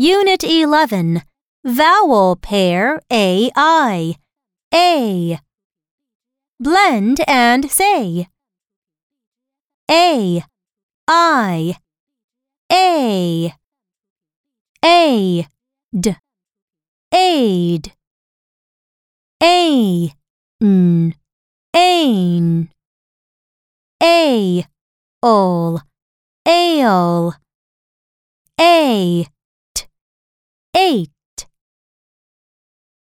Unit 11 Vowel pair AI. A. Blend and say. A. I. A. A. D. Aid. A. N. Ain. A. Ol. Ale. A.